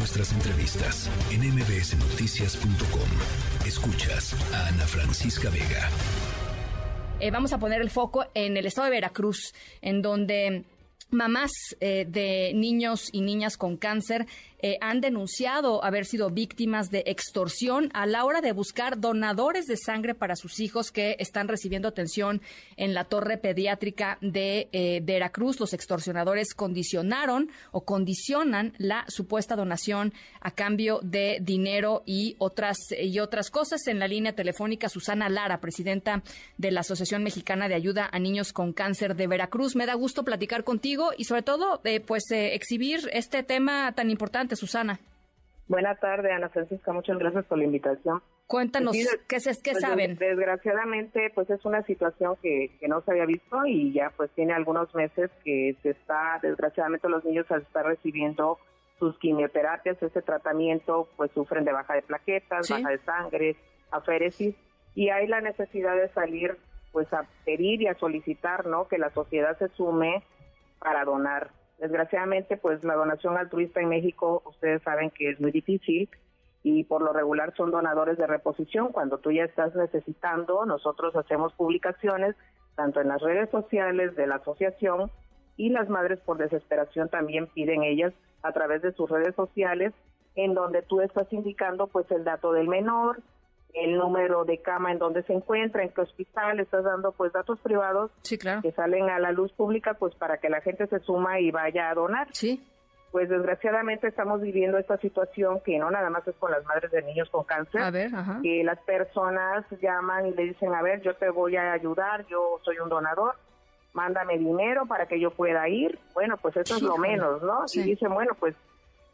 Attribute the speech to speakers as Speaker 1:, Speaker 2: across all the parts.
Speaker 1: nuestras entrevistas en mbsnoticias.com. Escuchas a Ana Francisca Vega.
Speaker 2: Eh, vamos a poner el foco en el estado de Veracruz, en donde mamás eh, de niños y niñas con cáncer eh, han denunciado haber sido víctimas de extorsión a la hora de buscar donadores de sangre para sus hijos que están recibiendo atención en la torre pediátrica de eh, Veracruz. Los extorsionadores condicionaron o condicionan la supuesta donación a cambio de dinero y otras y otras cosas. En la línea telefónica, Susana Lara, presidenta de la Asociación Mexicana de Ayuda a Niños con Cáncer de Veracruz. Me da gusto platicar contigo y sobre todo, eh, pues, exhibir este tema tan importante Susana.
Speaker 3: Buenas tardes, Ana Francisca. Muchas gracias por la invitación.
Speaker 2: Cuéntanos, ¿qué, es, qué pues, saben?
Speaker 3: Desgraciadamente, pues es una situación que, no se había visto y ya pues tiene algunos meses que se está, desgraciadamente los niños al estar recibiendo sus quimioterapias, ese tratamiento, pues sufren de baja de plaquetas, baja de sangre, aféresis, y hay la necesidad de salir pues a pedir y a solicitar, ¿no? Que la sociedad se sume para donar Desgraciadamente, pues la donación altruista en México, ustedes saben que es muy difícil y por lo regular son donadores de reposición. Cuando tú ya estás necesitando, nosotros hacemos publicaciones tanto en las redes sociales de la asociación y las madres por desesperación también piden ellas a través de sus redes sociales en donde tú estás indicando pues el dato del menor, el número de cama en donde se encuentra, en qué hospital, estás dando pues datos privados que salen a la luz pública pues para que la gente se suma y vaya a donar.
Speaker 2: Sí.
Speaker 3: Pues desgraciadamente estamos viviendo esta situación que no nada más es con las madres de niños con cáncer,
Speaker 2: a ver,
Speaker 3: que las personas llaman y le dicen, a ver, yo te voy a ayudar, yo soy un donador, mándame dinero para que yo pueda ir. Bueno, pues eso es lo menos, ¿no? Y dicen, bueno, pues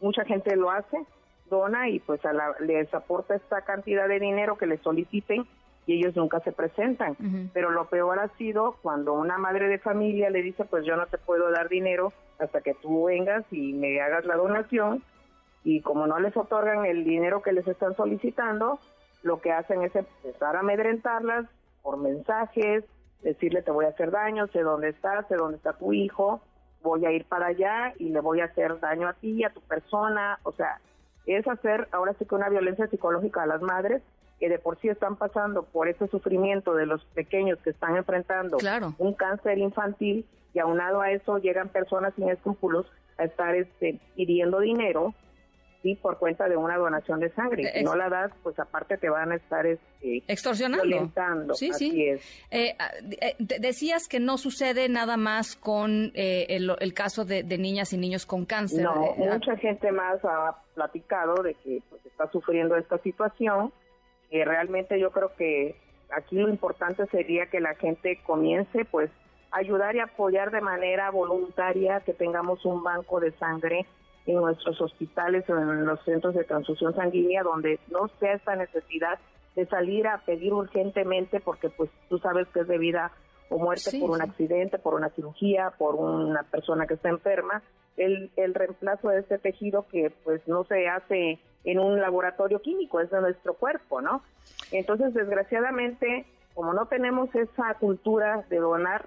Speaker 3: mucha gente lo hace, dona y pues a la, les aporta esta cantidad de dinero que les soliciten y ellos nunca se presentan. Pero lo peor ha sido cuando una madre de familia le dice, pues yo no te puedo dar dinero hasta que tú vengas y me hagas la donación. Y como no les otorgan el dinero que les están solicitando, lo que hacen es empezar a amedrentarlas por mensajes, decirle te voy a hacer daño, sé dónde estás, sé dónde está tu hijo, voy a ir para allá y le voy a hacer daño a ti, a tu persona. O sea, es hacer ahora sí que una violencia psicológica a las madres que de por sí están pasando por ese sufrimiento de los pequeños que están enfrentando un cáncer infantil y aunado a eso llegan personas sin escrúpulos a estar este, pidiendo dinero sí por cuenta de una donación de sangre. Si no la das, pues aparte te van a estar este,
Speaker 2: extorsionando.
Speaker 3: Violentando.
Speaker 2: Sí, sí. Eh, ah, eh, decías que no sucede nada más con eh, el, caso de, niñas y niños con cáncer.
Speaker 3: No, mucha gente más ha platicado de que pues, está sufriendo esta situación. y realmente yo creo que aquí lo importante sería que la gente comience, pues, a ayudar y apoyar de manera voluntaria que tengamos un banco de sangre en nuestros hospitales o en los centros de transfusión sanguínea donde no sea esta necesidad de salir a pedir urgentemente porque pues tú sabes que es de vida o muerte por un accidente, por una cirugía, por una persona que está enferma, el, el reemplazo de este tejido que pues no se hace en un laboratorio químico, es de nuestro cuerpo, ¿no? Entonces, desgraciadamente, como no tenemos esa cultura de donar,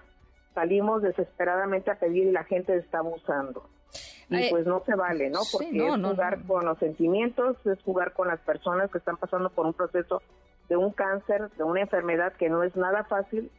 Speaker 3: salimos desesperadamente a pedir y la gente está abusando y pues no se vale, ¿no? Porque es jugar con los sentimientos, es jugar con las personas que están pasando por un proceso de un cáncer, de una enfermedad que no es nada fácil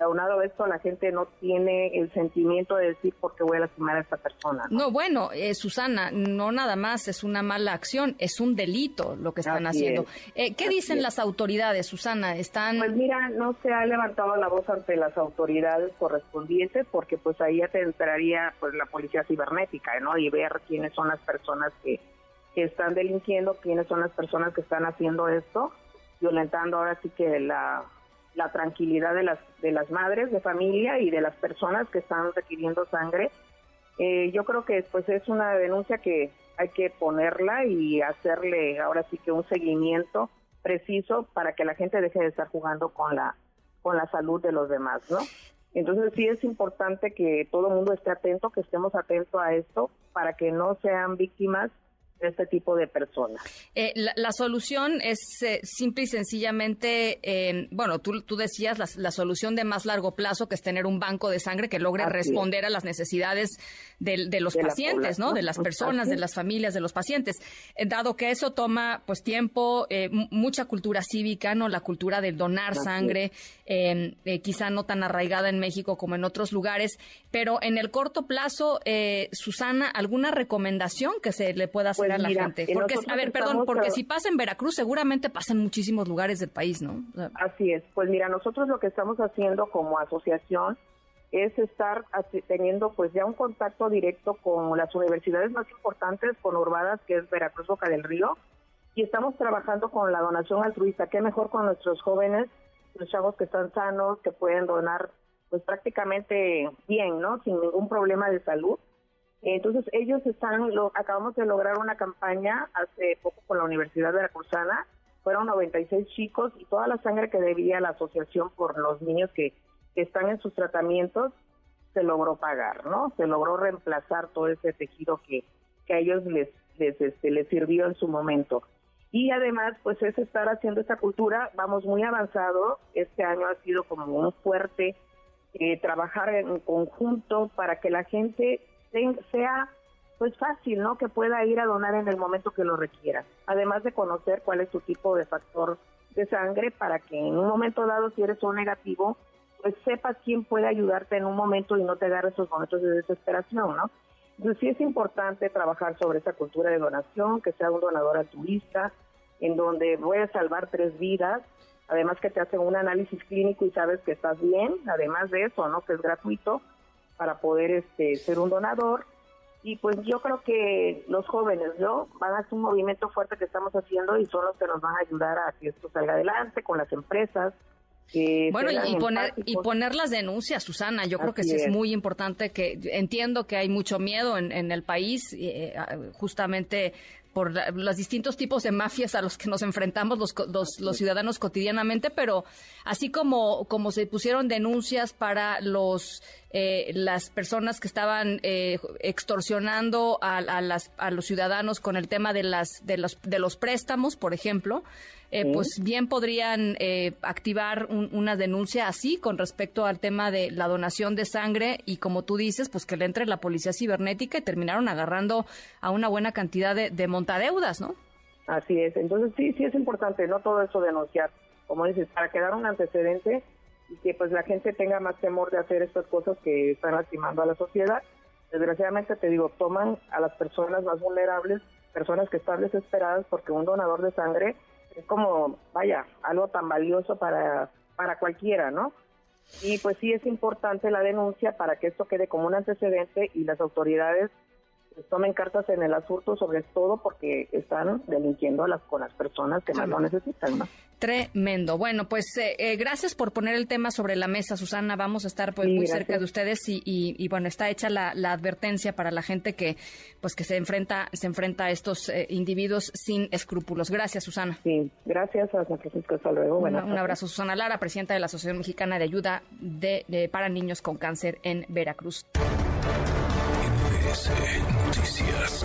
Speaker 3: aunado a esto la gente no tiene el sentimiento de decir por qué voy a lastimar a esta persona.
Speaker 2: No, bueno, eh, Susana, no nada más es una mala acción, es un delito lo que están haciendo. Eh, ¿Qué dicen las autoridades, Susana? Están
Speaker 3: Pues mira, no se ha levantado la voz ante las autoridades correspondientes porque pues ahí ya te entraría pues la policía cibernética, ¿no? Y ver quiénes son las personas que, que están delinquiendo, quiénes son las personas que están haciendo esto, violentando ahora sí que la la tranquilidad de las, de las madres de familia y de las personas que están requiriendo sangre. Eh, yo creo que pues es una denuncia que hay que ponerla y hacerle ahora sí que un seguimiento preciso para que la gente deje de estar jugando con la con la salud de los demás, ¿no? Entonces sí es importante que todo el mundo esté atento, que estemos atentos a esto para que no sean víctimas este tipo de personas.
Speaker 2: Eh, la, solución es eh, simple y sencillamente, eh, bueno, tú, tú decías la, solución de más largo plazo, que es tener un banco de sangre que logre responder a las necesidades de, los pacientes, ¿no? De las personas, de las familias, de los pacientes. dado que eso toma, pues, tiempo, mucha cultura cívica, ¿no? La cultura del donar sangre, quizá no tan arraigada en México como en otros lugares, pero en el corto plazo, Susana, ¿alguna recomendación que se le pueda hacer? Pues la gente. Porque, a ver, perdón, porque si pasa en Veracruz, seguramente pasa en muchísimos lugares del país, ¿no?
Speaker 3: Así es. Pues mira, nosotros lo que estamos haciendo como asociación es estar teniendo pues ya un contacto directo con las universidades más importantes conurbadas, que es Veracruz Boca del Río, y estamos trabajando con la donación altruista. Qué mejor con nuestros jóvenes, los chavos que están sanos, que pueden donar pues prácticamente bien, ¿no? Sin ningún problema de salud entonces ellos están, lo, acabamos de lograr una campaña hace poco con la Universidad Veracruzana, fueron 96 chicos y toda la sangre que debía la asociación por los niños que, están en sus tratamientos se logró pagar, ¿no? Se logró reemplazar todo ese tejido que, que a ellos les, les, este, les sirvió en su momento. Y además, pues es estar haciendo esta cultura, vamos muy avanzado, este año ha sido como un fuerte eh, trabajar en conjunto para que la gente sea pues fácil, ¿no? Que pueda ir a donar en el momento que lo requiera. Además de conocer cuál es su tipo de factor de sangre para que en un momento dado, si eres un negativo, pues sepas quién puede ayudarte en un momento y no te agarres esos momentos de desesperación, ¿no? Entonces sí es importante trabajar sobre esa cultura de donación, que sea un donador altruista, en donde voy a salvar tres vidas, además que te hacen un análisis clínico y sabes que estás bien, además de eso, ¿no? Que es gratuito, para poder este, ser un donador. Y pues yo creo que los jóvenes, ¿no? Van a ser un movimiento fuerte que estamos haciendo y son los que nos van a ayudar a que esto salga adelante con las empresas,
Speaker 2: bueno, y poner, y poner las denuncias, Susana, yo creo que sí es. muy importante que entiendo que hay mucho miedo en, en el país, eh, justamente por los distintos tipos de mafias a los que nos enfrentamos los, los, ciudadanos cotidianamente, pero así como, como se pusieron denuncias para los eh, las personas que estaban eh, extorsionando a, a, las, a los ciudadanos con el tema de las de los de los préstamos, por ejemplo, eh, pues bien podrían eh, activar una denuncia así con respecto al tema de la donación de sangre y como tú dices, pues que le entre la policía cibernética y terminaron agarrando a una buena cantidad de, de montadeudas, ¿no?
Speaker 3: Así es, entonces sí, sí es importante, no todo eso denunciar, como dices, para quedar un antecedente y que pues la gente tenga más temor de hacer estas cosas que están lastimando a la sociedad. Desgraciadamente te digo, toman a las personas más vulnerables, personas que están desesperadas porque un donador de sangre es como, vaya, algo tan valioso para, para cualquiera, ¿no? Y pues sí es importante la denuncia para que esto quede como un antecedente y las autoridades tomen cartas en el asunto, sobre todo porque están delinquiendo a las, con las personas que más lo necesitan. ¿no?
Speaker 2: Tremendo. Bueno, pues eh, eh, gracias por poner el tema sobre la mesa, Susana. Vamos a estar pues muy cerca de ustedes y, bueno, está hecha la, advertencia para la gente que pues que se enfrenta se enfrenta a estos eh, individuos sin escrúpulos. Gracias, Susana.
Speaker 3: Sí, gracias a San Francisco. Hasta luego.
Speaker 2: Un, un abrazo, Susana Lara, presidenta de la Asociación Mexicana de Ayuda de, para Niños con Cáncer en Veracruz.
Speaker 1: Noticias.